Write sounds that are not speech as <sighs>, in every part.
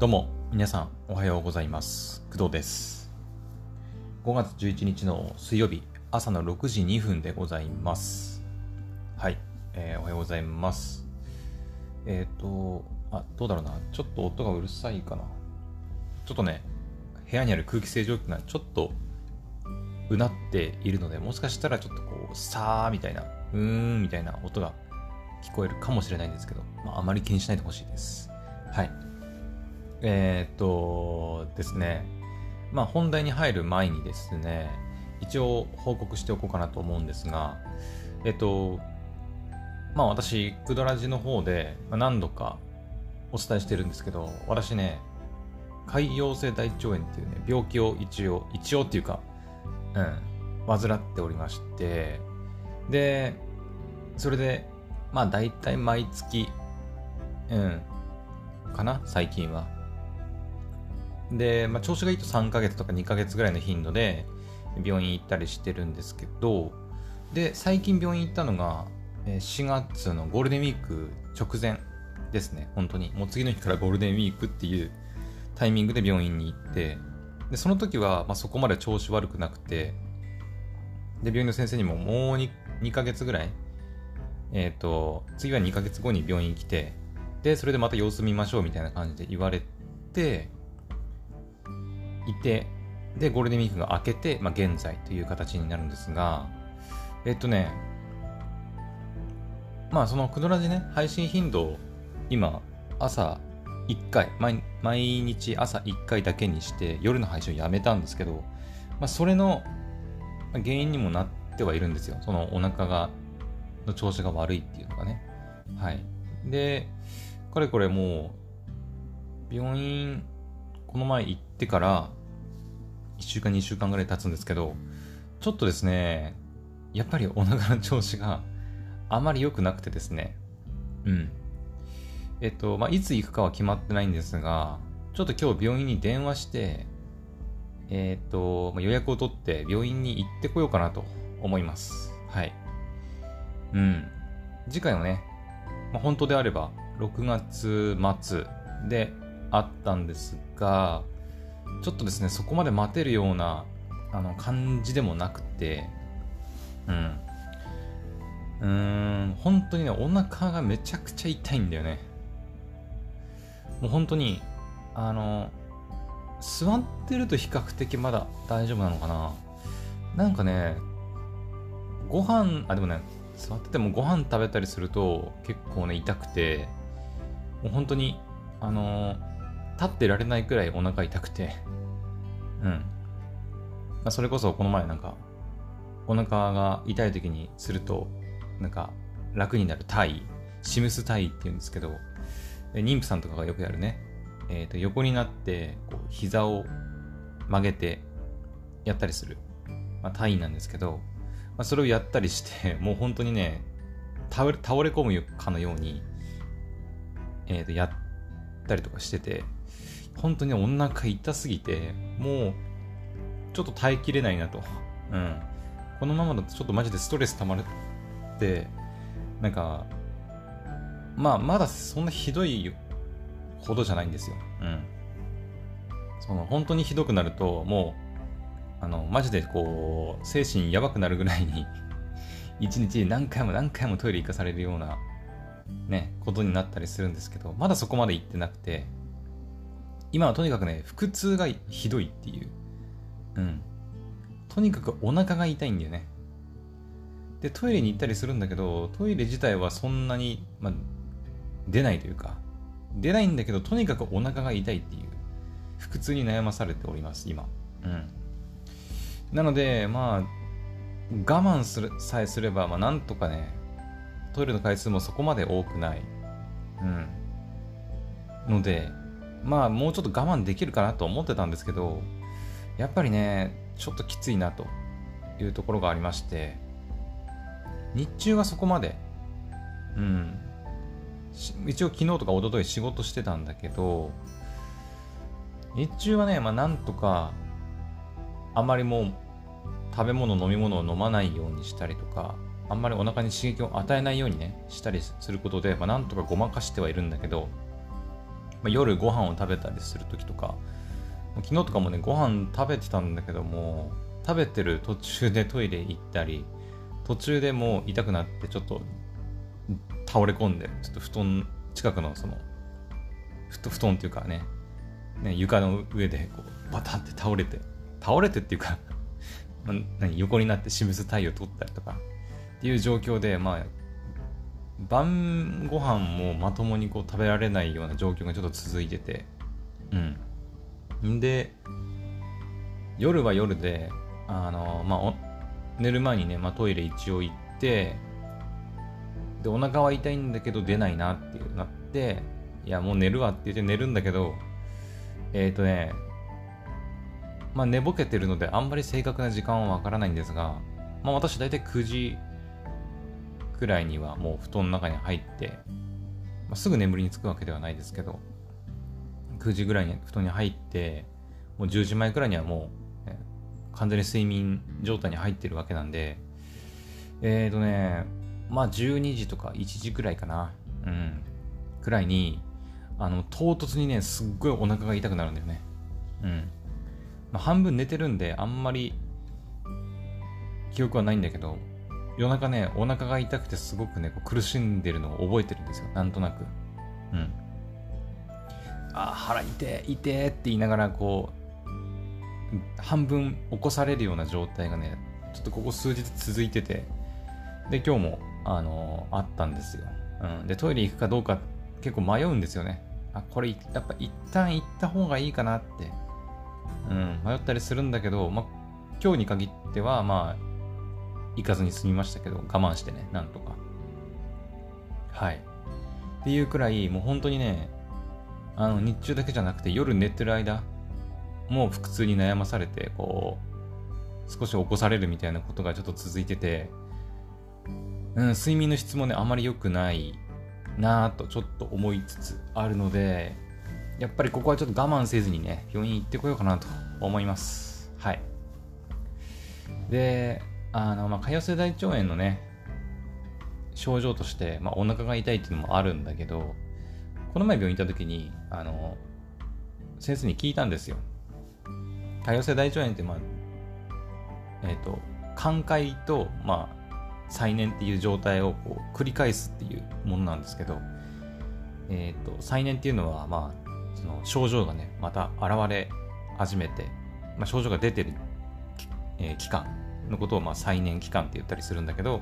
どうも、皆さん、おはようございます。工藤です。5月11日の水曜日、朝の6時2分でございます。はい、えーおはようございます。えっ、と、あ、どうだろうな。ちょっと音がうるさいかな。ちょっとね、部屋にある空気清浄機がちょっとうなっているので、もしかしたらちょっとこう、さーみたいな、うーんみたいな音が聞こえるかもしれないんですけど、まあ、あまり気にしないでほしいです。はい。えーっとですね、まあ本題に入る前にですね、一応報告しておこうかなと思うんですが、えっと、まあ私、クドラジの方で何度かお伝えしてるんですけど、私ね、潰瘍性大腸炎っていうね、病気を一応、一応っていうか、うん、患っておりまして、で、それで、まあ大体毎月、うん、かな、最近は。で、まあ、調子がいいと3ヶ月とか2ヶ月ぐらいの頻度で病院行ったりしてるんですけど、で、最近病院行ったのが、4月のゴールデンウィーク直前ですね、本当に。もう次の日からゴールデンウィークっていうタイミングで病院に行って、で、その時は、まあ、そこまで調子悪くなくて、で、病院の先生にももう 2, 2ヶ月ぐらい、えっ、と、次は2ヶ月後に病院来て、で、それでまた様子見ましょうみたいな感じで言われて、いて、で、ゴールデンウィークが明けて、まあ、現在という形になるんですが、えっとね、まあ、そのクドラジね、配信頻度を今、朝1回、毎毎日朝1回だけにして、夜の配信をやめたんですけど、まあ、それの原因にもなってはいるんですよ。そのお腹が、の調子が悪いっていうのがね。はい。で、かれこれもう、病院、この前行ってから、1週間、2週間ぐらい経つんですけど、ちょっとですね、やっぱりお腹の調子があまり良くなくてですね、うん。えっと、まあ、いつ行くかは決まってないんですが、ちょっと今日病院に電話して、えっと、まあ予約を取って病院に行ってこようかなと思います。はい。うん。次回はね、まあ、本当であれば6月末であったんですが、ちょっとですね、そこまで待てるようなあの感じでもなくて、うん。うーん、本当にね、お腹がめちゃくちゃ痛いんだよね。もう本当に、あの、座ってると比較的まだ大丈夫なのかな。なんかね、ご飯、あ、でもね、座っててもご飯食べたりすると結構ね、痛くて、もう本当に、あの立ってられないくらいお腹痛くて、うん。まあ、それこそこの前なんか、お腹が痛い時にすると、なんか楽になる体位、シムス体位って言うんですけど、妊婦さんとかがよくやるね、えっ、と、横になって、こう、膝を曲げてやったりする、まあ、体位なんですけど、まあ、それをやったりして、<laughs> もう本当にね、倒れ倒れ込むかのように、えっ、と、やったりとかしてて、本当にお腹痛すぎて、もう、ちょっと耐えきれないなと。うん。このままだとちょっとマジでストレス溜まるって、なんか、まあ、まだそんなひどいほどじゃないんですよ。うん。その、本当にひどくなると、もう、あの、マジでこう、精神やばくなるぐらいに、<laughs> 一日何回も何回もトイレ行かされるような、ね、ことになったりするんですけど、まだそこまで行ってなくて、今はとにかくね、腹痛がひどいっていう。うん。とにかくお腹が痛いんだよね。で、トイレに行ったりするんだけど、トイレ自体はそんなに、まあ、出ないというか、出ないんだけど、とにかくお腹が痛いっていう、腹痛に悩まされております、今。うん。なので、まあ、我慢するさえすれば、まあ、なんとかね、トイレの回数もそこまで多くない。うん。ので、まあ、もうちょっと我慢できるかなと思ってたんですけど、やっぱりね、ちょっときついなというところがありまして、日中はそこまで、うん、一応昨日とか一昨日仕事してたんだけど、日中はね、まあなんとか、あまりもう食べ物、飲み物を飲まないようにしたりとか、あんまりお腹に刺激を与えないようにね、したりすることで、まあなんとかごまかしてはいるんだけど、まあ、夜ご飯を食べたりする時とか昨日とかもねご飯食べてたんだけども食べてる途中でトイレ行ったり途中でもう痛くなってちょっと倒れ込んでちょっと布団近くのその布団っていうかねね床の上でこうバタンって倒れて倒れてっていうか <laughs> 何横になって私物体を取ったりとかっていう状況でまあ晩ご飯もまともにこう食べられないような状況がちょっと続いててうん。で夜は夜であのまあ寝る前にね、まあ、トイレ一応行ってでお腹は痛いんだけど出ないなっていうなっていやもう寝るわって言って寝るんだけどえっ、ー、とねまあ寝ぼけてるのであんまり正確な時間はわからないんですがまあ私大体9時くらいにはもう布団の中に入って、まあ、すぐ眠りにつくわけではないですけど9時ぐらいに布団に入ってもう10時前くらいにはもう、ね、完全に睡眠状態に入ってるわけなんでえっ、ー、とねまあ12時とか1時くらいかなうんくらいにあの唐突にねすっごいお腹が痛くなるんだよね。うん、まあ、半分寝てるんであんまり記憶はないんだけど夜中ね、お腹が痛くてすごくね、こう苦しんでるのを覚えてるんですよ。なんとなく。うん。あ、腹痛え、痛えって言いながら、こう、半分起こされるような状態がね、ちょっとここ数日続いてて、で、今日も、あのー、あったんですよ。うん。で、トイレ行くかどうか結構迷うんですよね。あ、これ、やっぱ一旦行った方がいいかなって、うん、迷ったりするんだけど、ま、今日に限っては、まあ、行かずに済みましたけど、我慢してね、なんとか。はい。っていうくらい、もう本当にね、あの、日中だけじゃなくて夜寝てる間、もう腹痛に悩まされて、こう、少し起こされるみたいなことがちょっと続いてて、うん、睡眠の質もね、あまり良くないなぁとちょっと思いつつあるので、やっぱりここはちょっと我慢せずにね、病院行ってこようかなと思います。はい。で、あの、まあ、潰瘍性大腸炎のね、症状として、まあ、お腹が痛いっていうのもあるんだけど、この前病院行った時に、あの、先生に聞いたんですよ。潰瘍性大腸炎って、まあ、えっ、ー、と、寛解と、まあ、再燃っていう状態をこう繰り返すっていうものなんですけど、えっ、ー、と、再燃っていうのは、まあ、その症状がね、また現れ始めて、まあ、症状が出てる、えー、期間のことをまあ再燃期間って言ったりするんだけど、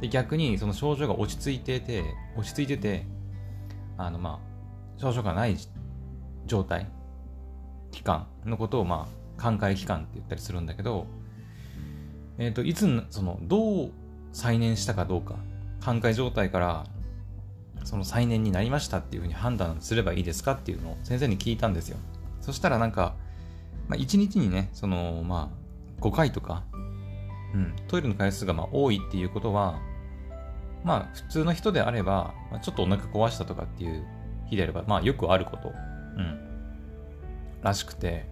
で逆にその症状が落ち着いてて、落ち着いてて、あのまあ、症状がない状態、期間のことをまあ、寛解期間って言ったりするんだけど、えっ、ー、と、いつ、その、どう再燃したかどうか、寛解状態からその再燃になりましたっていうふうに判断すればいいですかっていうのを先生に聞いたんですよ。そしたらなんか、まあ、1日にね、その、まあ、5回とか、うん、トイレの回数がまあ多いっていうことは、まあ普通の人であれば、まあ、ちょっとお腹壊したとかっていう日であれば、まあよくあること、うん、らしくて、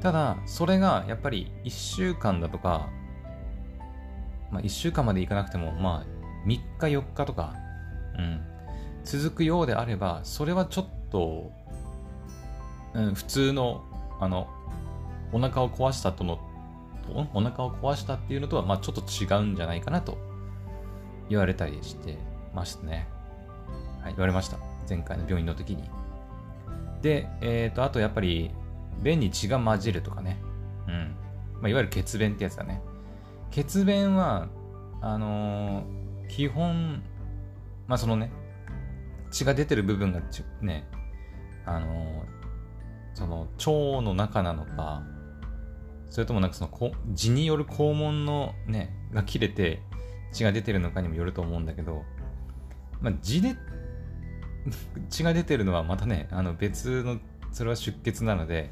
ただ、それがやっぱり1週間だとか、まあ1週間までいかなくても、まあ3日4日とか、うん、続くようであれば、それはちょっと、うん、普通の、あの、お腹を壊したとのお腹を壊したっていうのとは、まあ、ちょっと違うんじゃないかなと言われたりしてましたね。はい、言われました。前回の病院の時に。で、えっ、ー、と、あとやっぱり、便に血が混じるとかね。うん。まあ、いわゆる血便ってやつだね。血便は、あのー、基本、まあそのね、血が出てる部分がね、あの、その腸の中なのか、それともなんかその血による肛門のね、が切れて血が出てるのかにもよると思うんだけど、まあ、血で <laughs> 血が出てるのはまたね、あの別の、それは出血なので、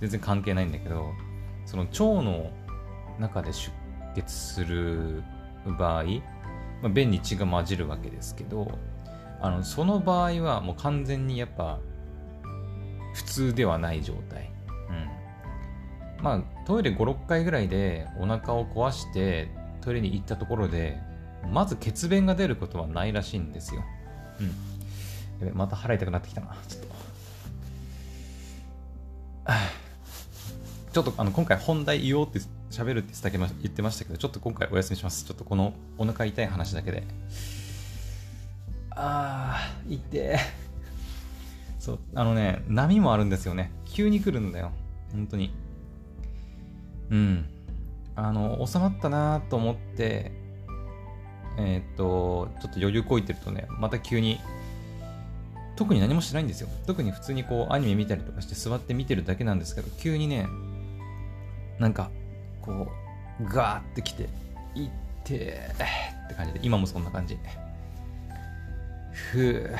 全然関係ないんだけど、その腸の中で出血する場合、まあ、便に血が混じるわけですけど、あのその場合はもう完全にやっぱ普通ではない状態、うん、まあトイレ56回ぐらいでお腹を壊してトイレに行ったところでまず血便が出ることはないらしいんですよ、うん、また腹痛くなってきたな。ちょっと。<sighs> ちょっとあの今回本題言おうって喋るって言ってましたけどちょっと今回お休みします。ちょっとこのお腹痛い話だけで。あー、痛てそう、あのね、波もあるんですよね。急に来るんだよ。本当に。うん。あの、収まったなと思って、えー、っと、ちょっと余裕こいてるとね、また急に特に何もしてないんですよ。特に普通にこうアニメ見たりとかして座って見てるだけなんですけど、急にね、なんか、こう、ガーってきて、いってって感じで、今もそんな感じ。ふぅ、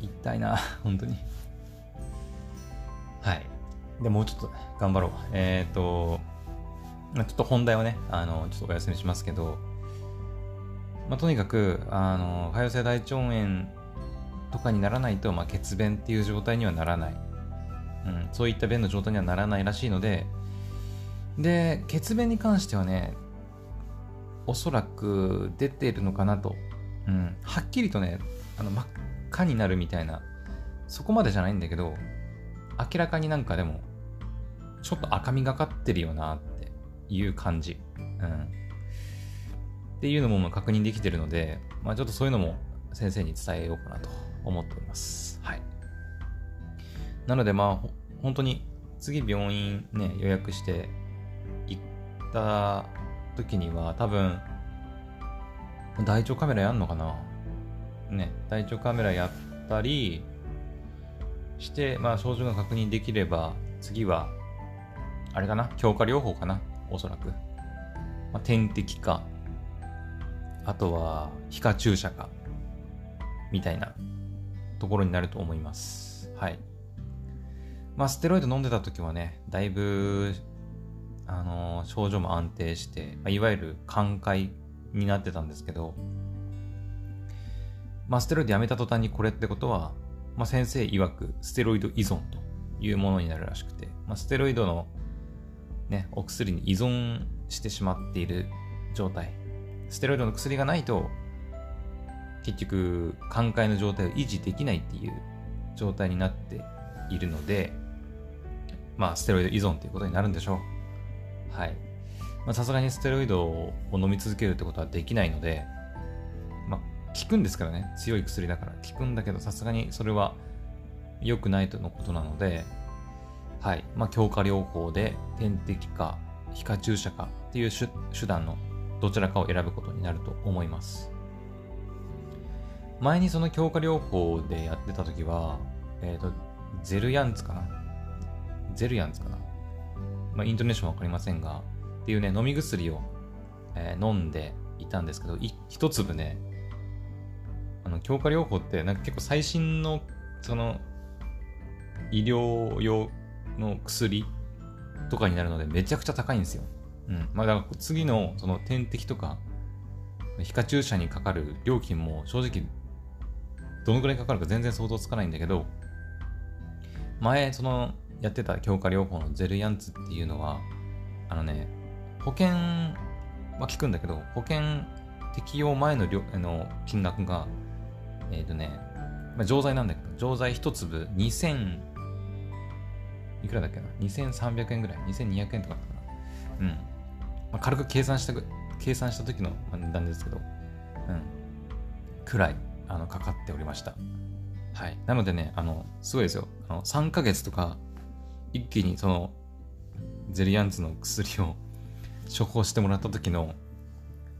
痛いな、本当に。はい。で、もうちょっと頑張ろう。えっ、ー、と、ちょっと本題はね、あの、ちょっとお休みしますけど、まあ、とにかく、あの、潰瘍性大腸炎とかにならないと、まあ、血便っていう状態にはならない。うん、そういった便の状態にはならないらしいので、で、血便に関してはね、おそらく出ているのかなと。うん、はっきりとね、あの真っ赤になるみたいな、そこまでじゃないんだけど、明らかになんかでも、ちょっと赤みがかってるよなっていう感じ。うん。っていうのも確認できてるので、まあちょっとそういうのも先生に伝えようかなと思っております。はい。なのでまあ、本当に次病院ね、予約して行った時には多分、大腸カメラやんのかなね、大腸カメラやったりして、まあ症状が確認できれば、次は、あれかな強化療法かなおそらく。まあ、点滴か、あとは皮下注射か、みたいなところになると思います。はい。まあ、ステロイド飲んでた時はね、だいぶ、あのー、症状も安定して、まあ、いわゆる寛解になってたんですけど、まあ、ステロイドやめた途端にこれってことは、まあ、先生曰くステロイド依存というものになるらしくて、まあ、ステロイドの、ね、お薬に依存してしまっている状態。ステロイドの薬がないと結局寛解の状態を維持できないっていう状態になっているのでまあステロイド依存ということになるんでしょうはいさすがにステロイドを飲み続けるってことはできないので効くんですからね。強い薬だから。効くんだけどさすがにそれは良くないとのことなのではい。まあ強化療法で点滴か皮下注射かっていう手段のどちらかを選ぶことになると思います。前にその強化療法でやってた時は、えっ、ー、と、ゼルヤンツかな。ゼルヤンツかな。まあ、イントネーションわかりませんが、っていうね、飲み薬を、えー、飲んでいたんですけど、一粒ね、あの、強化療法ってなんか結構最新の、その、医療用の薬とかになるのでめちゃくちゃ高いんですよ。うん。まあだから次のその点滴とか、皮下注射にかかる料金も正直どのくらいかかるか全然想像つかないんだけど、前、その、やってた強化療法のゼルヤンツっていうのは、あのね、保険は効くんだけど、保険適用前のあの金額が、えっ、ー、とね、まあ、錠剤なんだけど、錠剤1粒2000、いくらだっけな ?2300 円ぐらい ?2200 円とかかな？うん。まあ、軽く計算した、計算した時の値段ですけど、うん。くらいあのかかっておりました。はい。なのでね、あの、すごいですよ。あの3ヶ月とか、一気にその、ゼリアンツの薬を処方してもらった時の、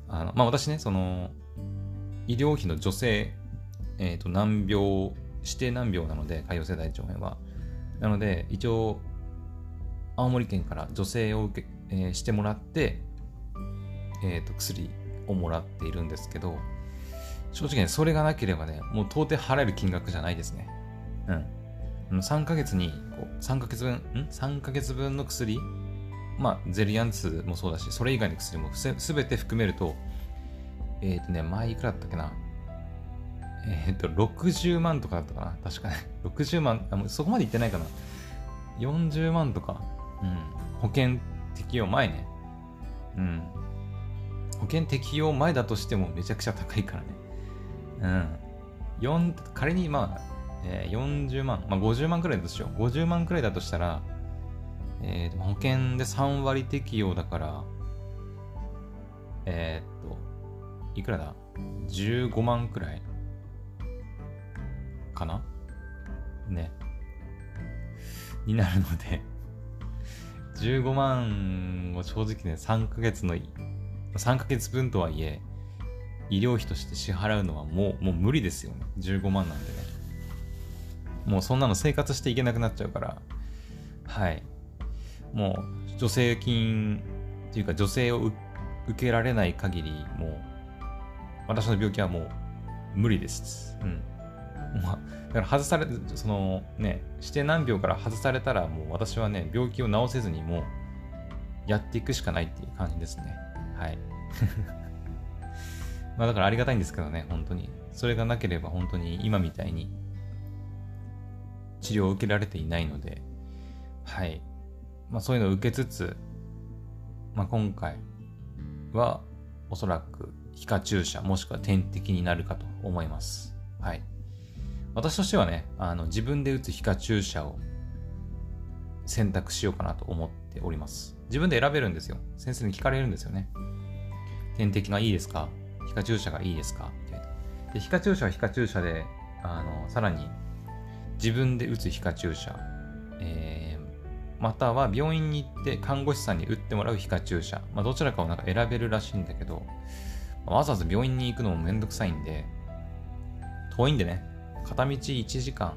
あの、まあ私ね、その、医療費の助成、え、ー、と、難病、指定難病なので、潰瘍性大腸炎は。なので、一応、青森県から助成を受け、えー、してもらって、えっ、ー、と、薬をもらっているんですけど、正直ね、それがなければね、もう到底払える金額じゃないですね。うん。3ヶ月に、こう、3ヶ月分、ん ?3 ヶ月分の薬まあ、ゼリアンツもそうだし、それ以外の薬もすべて含めると、えっ、ー、とね、前いくらだったっけな？えっ、と、60万とかだったかな？確かね。60万、あそこまでいってないかな。40万とか。うん。保険適用前ね。うん。保険適用前だとしてもめちゃくちゃ高いからね。うん。4仮にまあ、えー、40万、まあ50万くらいですよう。50万くらいだとしたら、えー、保険で3割適用だから、えー、っと、いくらだ ?15 万くらいかな？ね。になるので15万を正直ね、3ヶ月の、3ヶ月分とはいえ、医療費として支払うのはもう、もう無理ですよね。15万なんでね。もうそんなの生活していけなくなっちゃうから、はい。もう、助成金っていうか、助成を受けられない限り、もう、私の病気はもう無理です。うん。まあ、だから外され、そのね、指定難病から外されたら、もう私はね、病気を治せずにもう、やっていくしかないっていう感じですね。はい。<laughs> まあだからありがたいんですけどね、本当に。それがなければ本当に今みたいに治療を受けられていないので、はい。まあそういうのを受けつつ、まあ今回はおそらく皮下注射もしくは点滴になるかと思います。はい。私としてはね、あの自分で打つ皮下注射を選択しようかなと思っております。自分で選べるんですよ。先生に聞かれるんですよね。点滴がいいですか？皮下注射がいいですか？みたいな。で、皮下注射は皮下注射で、あの、さらに自分で打つ皮下注射、えー、または病院に行って看護師さんに打ってもらう皮下注射、まあ、どちらかをなんか選べるらしいんだけど、わざわざ病院に行くのもめんどくさいんで、遠いんでね、片道1時間、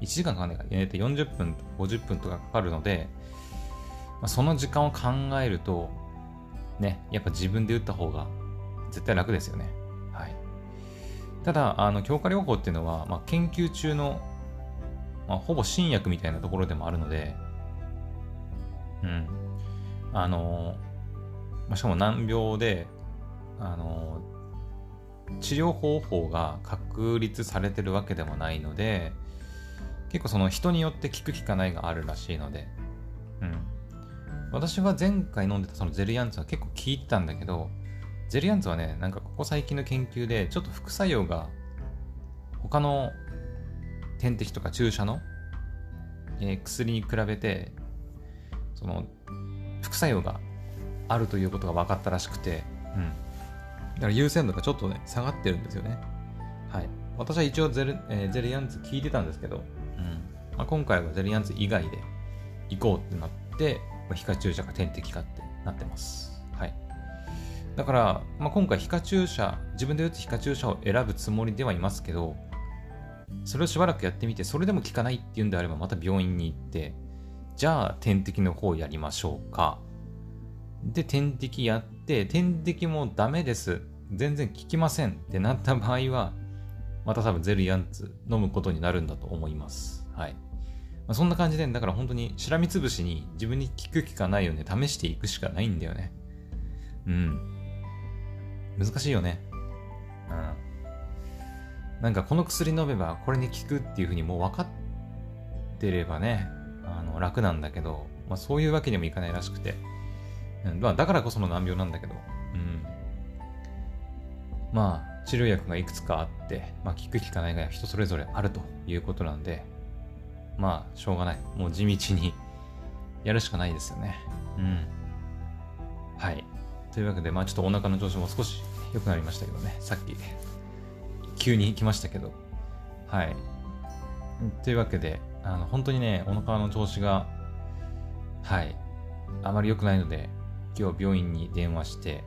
1時間かかんないか、えー、40分50分とかかかるので、まあ、その時間を考えると、ね、やっぱ自分で打った方が絶対楽ですよね。はい。ただ、あの、強化療法っていうのは、まあ、研究中の、まあ、ほぼ新薬みたいなところでもあるので、うん。あの、まあ、しかも難病で、あの、治療方法が確立されてるわけでもないので、結構その人によって効く効かないがあるらしいので、うん。私は前回飲んでたそのゼリアンツは結構効いてたんだけど、ゼリアンツはね、なんかここ最近の研究でちょっと副作用が他の点滴とか注射の、えー、薬に比べて、その副作用があるということが分かったらしくて、うん。だから優先度がちょっとね、下がってるんですよね。はい。私は一応ゼル、えー、ゼリアンツ聞いてたんですけど、うんまあ、今回はゼリアンツ以外で行こうってなって、まあ、皮下注射か点滴かってなってます。はい。だから、まあ、今回皮下注射、自分で打つ皮下注射を選ぶつもりではいますけど、それをしばらくやってみて、それでも効かないっていうんであれば、また病院に行って、じゃあ点滴の方をやりましょうか。で、点滴やって、点滴もダメです。全然効きませんってなった場合は、また多分ゼルヤンツ飲むことになるんだと思います。はい。まあ、そんな感じで、だから本当にしらみつぶしに自分に効く効かないよね、試していくしかないんだよね。うん。難しいよね。うん。なんかこの薬飲めばこれに効くっていうふうにもう分かってればね、あの楽なんだけど、まあそういうわけにもいかないらしくて。うん、まあだからこその難病なんだけど、うん。まあ、治療薬がいくつかあって、まあ、効く効かないが人それぞれあるということなんで、まあ、しょうがない。もう地道にやるしかないですよね。うん。はい。というわけで、まあちょっとお腹の調子も少し良くなりましたけどね。さっき、急に来ましたけど。はい。というわけで、あの、本当にね、お腹の調子が、はい、あまり良くないので、今日病院に電話して、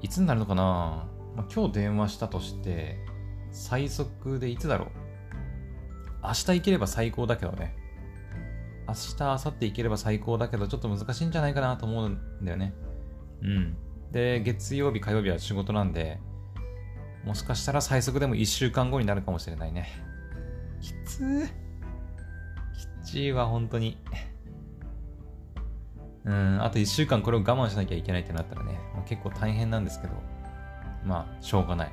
いつになるのかな？まあ、今日電話したとして、最速でいつだろう？明日行ければ最高だけどね。明日、明後日行ければ最高だけど、ちょっと難しいんじゃないかなと思うんだよね。うん。で、月曜日、火曜日は仕事なんで、もしかしたら最速でも1週間後になるかもしれないね。きつー。きちいわ、本当に。うん、あと1週間これを我慢しなきゃいけないってなったらね、もう結構大変なんですけど。まあ、しょうがない。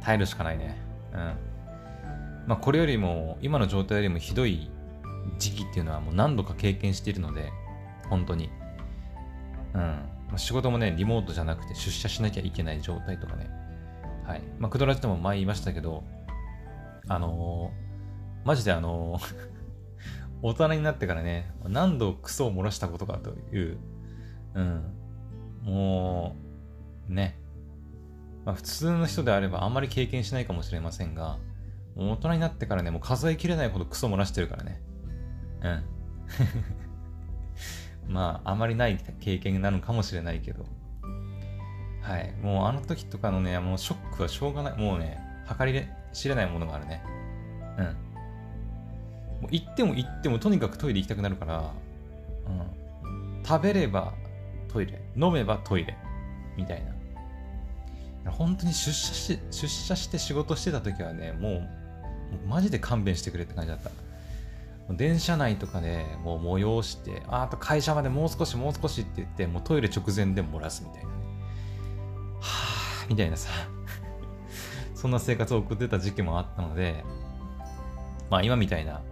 耐えるしかないね。うん。まあ、これよりも、今の状態よりもひどい時期っていうのはもう何度か経験しているので、本当に。うん。仕事もね、リモートじゃなくて出社しなきゃいけない状態とかね。はい。まあ、クドラジでも前言いましたけど、あのー、マジであのー、大人になってからね、何度クソを漏らしたことかという、うん。もう、ね。まあ普通の人であればあんまり経験しないかもしれませんが、もう大人になってからね、もう数えきれないほどクソ漏らしてるからね。うん。<laughs> まあ、あまりない経験なのかもしれないけど。はい。もうあの時とかのね、もうショックはしょうがない。もうね、計り知れないものがあるね。うん。もう行っても行ってもとにかくトイレ行きたくなるから、うん。食べればトイレ、飲めばトイレ、みたいな。本当に出社し出社して仕事してた時はね、もう、もうマジで勘弁してくれって感じだった。電車内とかでもう催して、あと会社までもう少しもう少しって言って、もうトイレ直前で漏らすみたいなね。はぁ、みたいなさ。<laughs> そんな生活を送ってた時期もあったので、まあ今みたいな、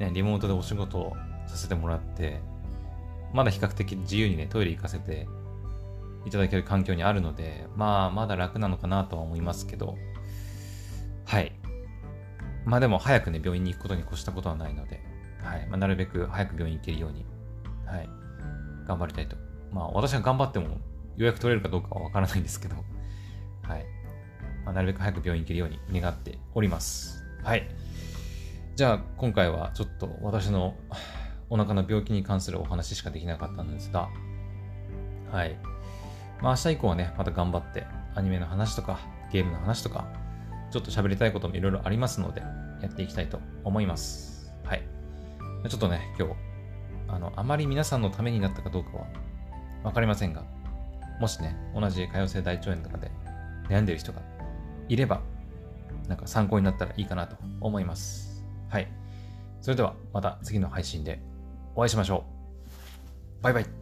ね、リモートでお仕事をさせてもらって、まだ比較的自由にね、トイレ行かせていただける環境にあるので、まあまだ楽なのかなとは思いますけど、はい。まあでも早くね、病院に行くことに越したことはないので、はいまあ、なるべく早く病院行けるように、はい、頑張りたいと。まあ、私が頑張っても予約取れるかどうかはわからないんですけど、はい。まあ、なるべく早く病院行けるように願っております。はい。じゃあ、今回はちょっと私の <sighs> お腹の病気に関するお話しかできなかったんですが、はい。まあ、明日以降はね、また頑張って、アニメの話とか、ゲームの話とか、ちょっと喋りたいこともいろいろありますので、やっていきたいと思います。はい。ちょっとね、今日、あの、あまり皆さんのためになったかどうかはわかりませんが、もしね、同じ潰瘍性大腸炎とかで悩んでる人がいれば、なんか参考になったらいいかなと思います。はい。それではまた次の配信でお会いしましょう。バイバイ。